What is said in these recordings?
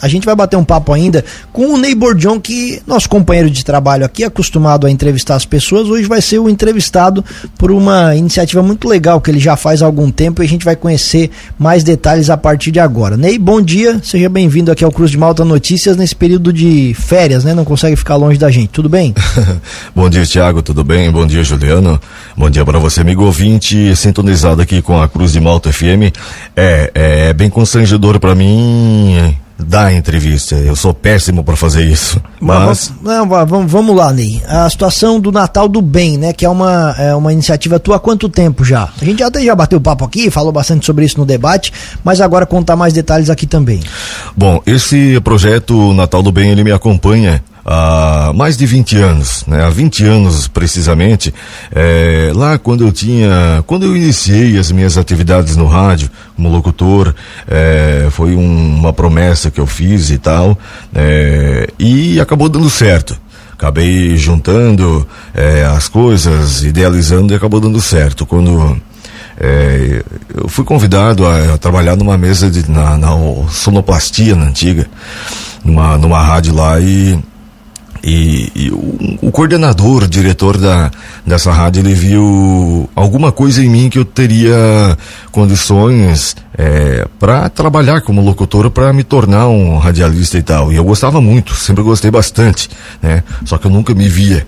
A gente vai bater um papo ainda com o Ney Bordion, que nosso companheiro de trabalho aqui, acostumado a entrevistar as pessoas, hoje vai ser o entrevistado por uma iniciativa muito legal que ele já faz há algum tempo e a gente vai conhecer mais detalhes a partir de agora. Ney, bom dia, seja bem-vindo aqui ao Cruz de Malta Notícias nesse período de férias, né? Não consegue ficar longe da gente, tudo bem? bom dia, Tiago, tudo bem? Bom dia, Juliano. Bom dia para você, amigo ouvinte, sintonizado aqui com a Cruz de Malta FM. É, é bem constrangedor para mim dar entrevista. Eu sou péssimo para fazer isso. Mas. Não, vamos, vamos lá, Ney. A situação do Natal do Bem, né? Que é uma, é uma iniciativa tua há quanto tempo já? A gente até já bateu papo aqui, falou bastante sobre isso no debate, mas agora contar mais detalhes aqui também. Bom, esse projeto Natal do Bem, ele me acompanha há mais de 20 anos, né? Há 20 anos precisamente, é, lá quando eu tinha, quando eu iniciei as minhas atividades no rádio como locutor, é, foi um, uma promessa que eu fiz e tal, é, e acabou dando certo acabei juntando é, as coisas, idealizando e acabou dando certo. Quando é, eu fui convidado a, a, trabalhar numa mesa de, na, na sonoplastia na antiga, numa, numa rádio lá e e, e o, o, coordenador, o diretor da, dessa rádio, ele viu alguma coisa em mim que eu teria condições é, para trabalhar como locutor, para me tornar um radialista e tal. E eu gostava muito, sempre gostei bastante, né? Só que eu nunca me via.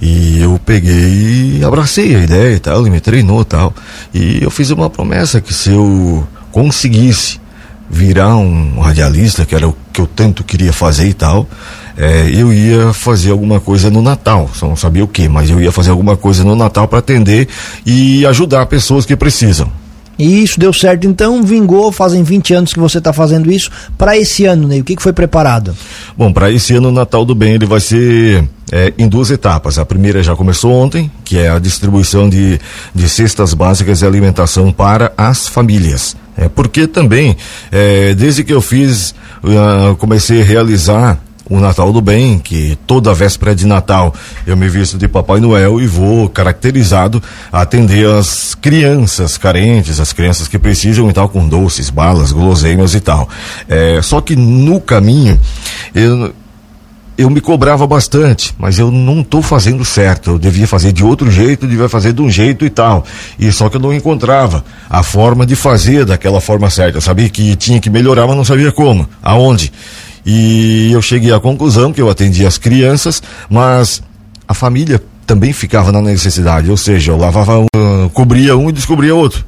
E eu peguei e abracei a ideia e tal, ele me treinou e tal. E eu fiz uma promessa que se eu conseguisse virar um radialista, que era o que eu tanto queria fazer e tal, é, eu ia fazer alguma coisa no Natal, só não sabia o que, mas eu ia fazer alguma coisa no Natal para atender e ajudar pessoas que precisam. E isso deu certo, então vingou, fazem 20 anos que você está fazendo isso. Para esse ano, Ney, o que, que foi preparado? Bom, para esse ano o Natal do Bem ele vai ser é, em duas etapas. A primeira já começou ontem, que é a distribuição de, de cestas básicas e alimentação para as famílias. É, porque também, é, desde que eu fiz, uh, comecei a realizar o Natal do Bem, que toda véspera de Natal eu me visto de Papai Noel e vou caracterizado a atender as crianças carentes, as crianças que precisam e tal, com doces, balas, guloseimas e tal. É, só que no caminho, eu, eu me cobrava bastante, mas eu não estou fazendo certo. Eu devia fazer de outro jeito, devia fazer de um jeito e tal. E só que eu não encontrava a forma de fazer daquela forma certa. Eu sabia que tinha que melhorar, mas não sabia como, aonde. E eu cheguei à conclusão que eu atendia as crianças, mas a família também ficava na necessidade, ou seja, eu lavava um, cobria um e descobria outro.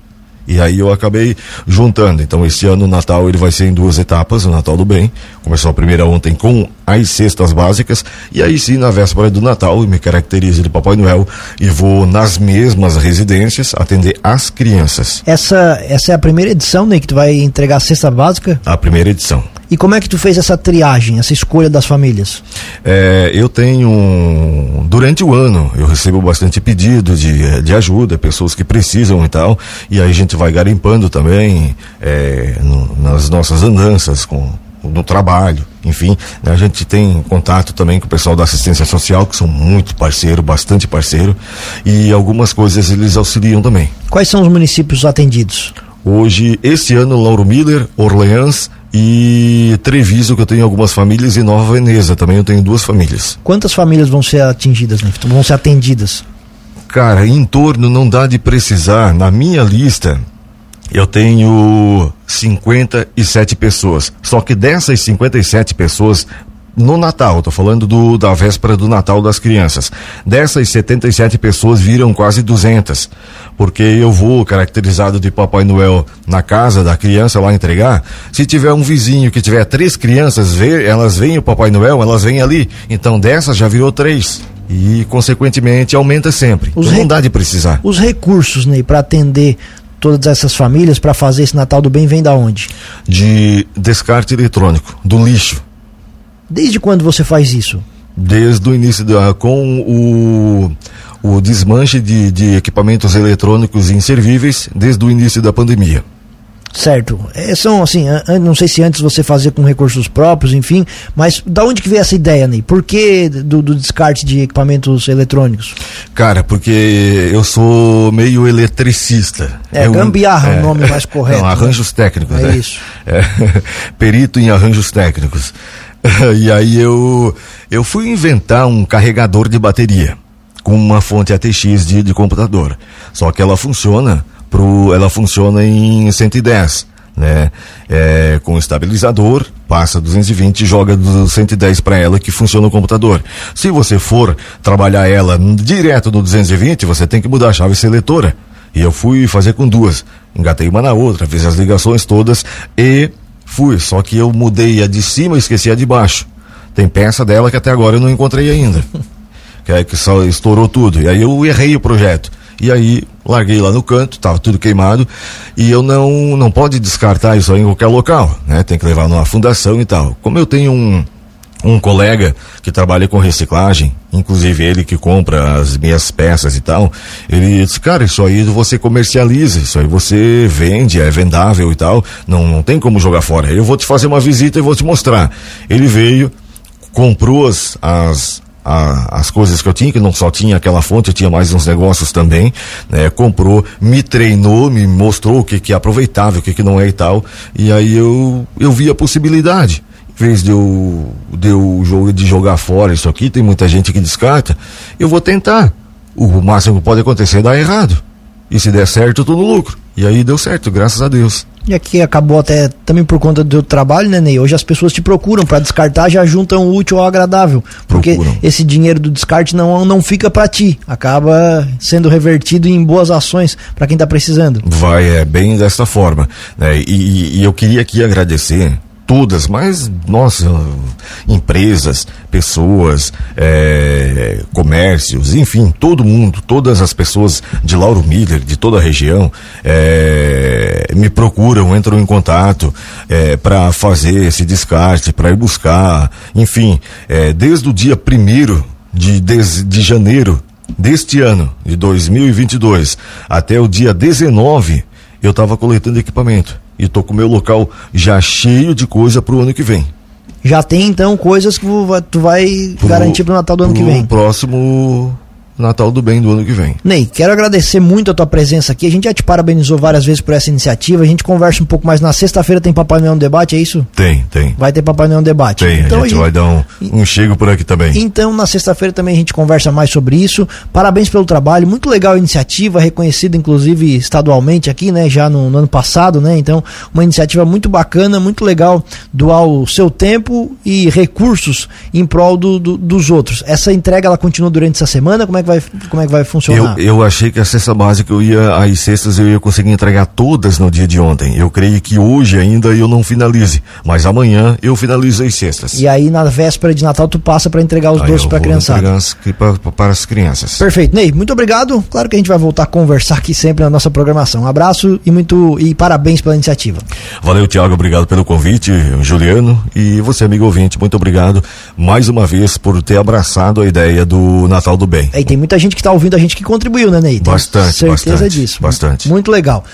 E aí eu acabei juntando. Então esse ano o Natal ele vai ser em duas etapas, o Natal do Bem. Começou a primeira ontem com as cestas básicas e aí sim na véspera do Natal eu me caracterizo de Papai Noel e vou nas mesmas residências atender as crianças. Essa essa é a primeira edição, né, que tu vai entregar a cesta básica? A primeira edição. E como é que tu fez essa triagem, essa escolha das famílias? É, eu tenho, durante o ano, eu recebo bastante pedido de, de ajuda, pessoas que precisam e tal, e aí a gente vai garimpando também é, no, nas nossas andanças com no trabalho, enfim, né, a gente tem contato também com o pessoal da assistência social, que são muito parceiro, bastante parceiro, e algumas coisas eles auxiliam também. Quais são os municípios atendidos? Hoje, esse ano, Lauro Miller, Orleans e Treviso, que eu tenho algumas famílias, e Nova Veneza também eu tenho duas famílias. Quantas famílias vão ser atingidas, né? Vão ser atendidas? Cara, em torno não dá de precisar. Na minha lista, eu tenho 57 pessoas. Só que dessas 57 pessoas, no Natal, estou falando do, da véspera do Natal das crianças. Dessas 77 pessoas viram quase 200, porque eu vou caracterizado de Papai Noel na casa da criança lá entregar. Se tiver um vizinho que tiver três crianças, vê, elas veem o Papai Noel, elas vêm ali. Então dessas já virou três. E, consequentemente, aumenta sempre. Os então, não dá de precisar. Os recursos, Ney, para atender todas essas famílias, para fazer esse Natal do Bem, vem da onde? De descarte eletrônico, do lixo Desde quando você faz isso? Desde o início da, com o, o desmanche de, de equipamentos eletrônicos inservíveis desde o início da pandemia. Certo. É, são assim, não sei se antes você fazia com recursos próprios, enfim, mas da onde que veio essa ideia, Ney? Por que do, do descarte de equipamentos eletrônicos? Cara, porque eu sou meio eletricista. É, eu, gambiarra é, o nome mais correto. Não, né? arranjos né? técnicos, é né? isso. É, perito em arranjos técnicos. e aí eu, eu fui inventar um carregador de bateria com uma fonte ATX de, de computador. Só que ela funciona pro, ela funciona em 110, né? É, com estabilizador, passa 220 e joga do 110 para ela que funciona o computador. Se você for trabalhar ela direto do 220, você tem que mudar a chave seletora. E eu fui fazer com duas. Engatei uma na outra, fiz as ligações todas e fui. Só que eu mudei a de cima e esqueci a de baixo. Tem peça dela que até agora eu não encontrei ainda. que é que só estourou tudo. E aí eu errei o projeto. E aí larguei lá no canto, tava tudo queimado, e eu não não pode descartar isso aí em qualquer local, né? Tem que levar numa fundação e tal. Como eu tenho um um colega que trabalha com reciclagem, inclusive ele que compra as minhas peças e tal, ele disse, cara, isso aí você comercializa, isso aí você vende, é vendável e tal, não, não tem como jogar fora. Eu vou te fazer uma visita e vou te mostrar. Ele veio, comprou as, as, a, as coisas que eu tinha, que não só tinha aquela fonte, eu tinha mais uns negócios também, né? Comprou, me treinou, me mostrou o que que é aproveitável, o que que não é e tal, e aí eu, eu vi a possibilidade. Vez de eu, de eu de jogar fora isso aqui, tem muita gente que descarta, eu vou tentar. O máximo que pode acontecer é dar errado. E se der certo, eu tô no lucro. E aí deu certo, graças a Deus. E aqui acabou até também por conta do trabalho, né, Ney? Hoje as pessoas te procuram para descartar, já juntam o útil ao agradável. Porque procuram. esse dinheiro do descarte não, não fica para ti, acaba sendo revertido em boas ações para quem está precisando. Vai, é bem dessa forma. Né? E, e eu queria aqui agradecer todas, mas nossa, empresas, pessoas, é, comércios, enfim, todo mundo, todas as pessoas de Lauro Miller, de toda a região, é, me procuram, entram em contato é, para fazer esse descarte, para ir buscar, enfim, é, desde o dia primeiro de, de, de janeiro deste ano, de 2022, até o dia 19, eu estava coletando equipamento e tô com o meu local já cheio de coisa pro ano que vem. Já tem então coisas que tu vai pro, garantir pro Natal do ano que vem? próximo Natal do Bem do ano que vem. Ney, quero agradecer muito a tua presença aqui. A gente já te parabenizou várias vezes por essa iniciativa. A gente conversa um pouco mais na sexta-feira. Tem Papai Noel no debate, é isso? Tem, tem. Vai ter Papai Noel no debate. Tem, então, a, gente a gente vai dar um, um chego por aqui também. Então, na sexta-feira também a gente conversa mais sobre isso. Parabéns pelo trabalho. Muito legal a iniciativa, reconhecida inclusive estadualmente aqui, né? Já no, no ano passado, né? Então, uma iniciativa muito bacana, muito legal doar o seu tempo e recursos em prol do, do, dos outros. Essa entrega ela continua durante essa semana? Como é que vai, como é que vai funcionar? Eu, eu achei que a cesta básica eu ia, as cestas eu ia conseguir entregar todas no dia de ontem. Eu creio que hoje ainda eu não finalize, mas amanhã eu finalizo as cestas. E aí na véspera de Natal tu passa para entregar os aí doces para a criançada. Para, para as crianças. Perfeito. Ney, muito obrigado. Claro que a gente vai voltar a conversar aqui sempre na nossa programação. Um abraço e muito e parabéns pela iniciativa. Valeu, Tiago, obrigado pelo convite, Juliano, e você amigo ouvinte, muito obrigado mais uma vez por ter abraçado a ideia do Natal do Bem. E tem muita gente que está ouvindo a gente que contribuiu, né, Ney? Bastante, certeza bastante, disso. Bastante. Muito legal.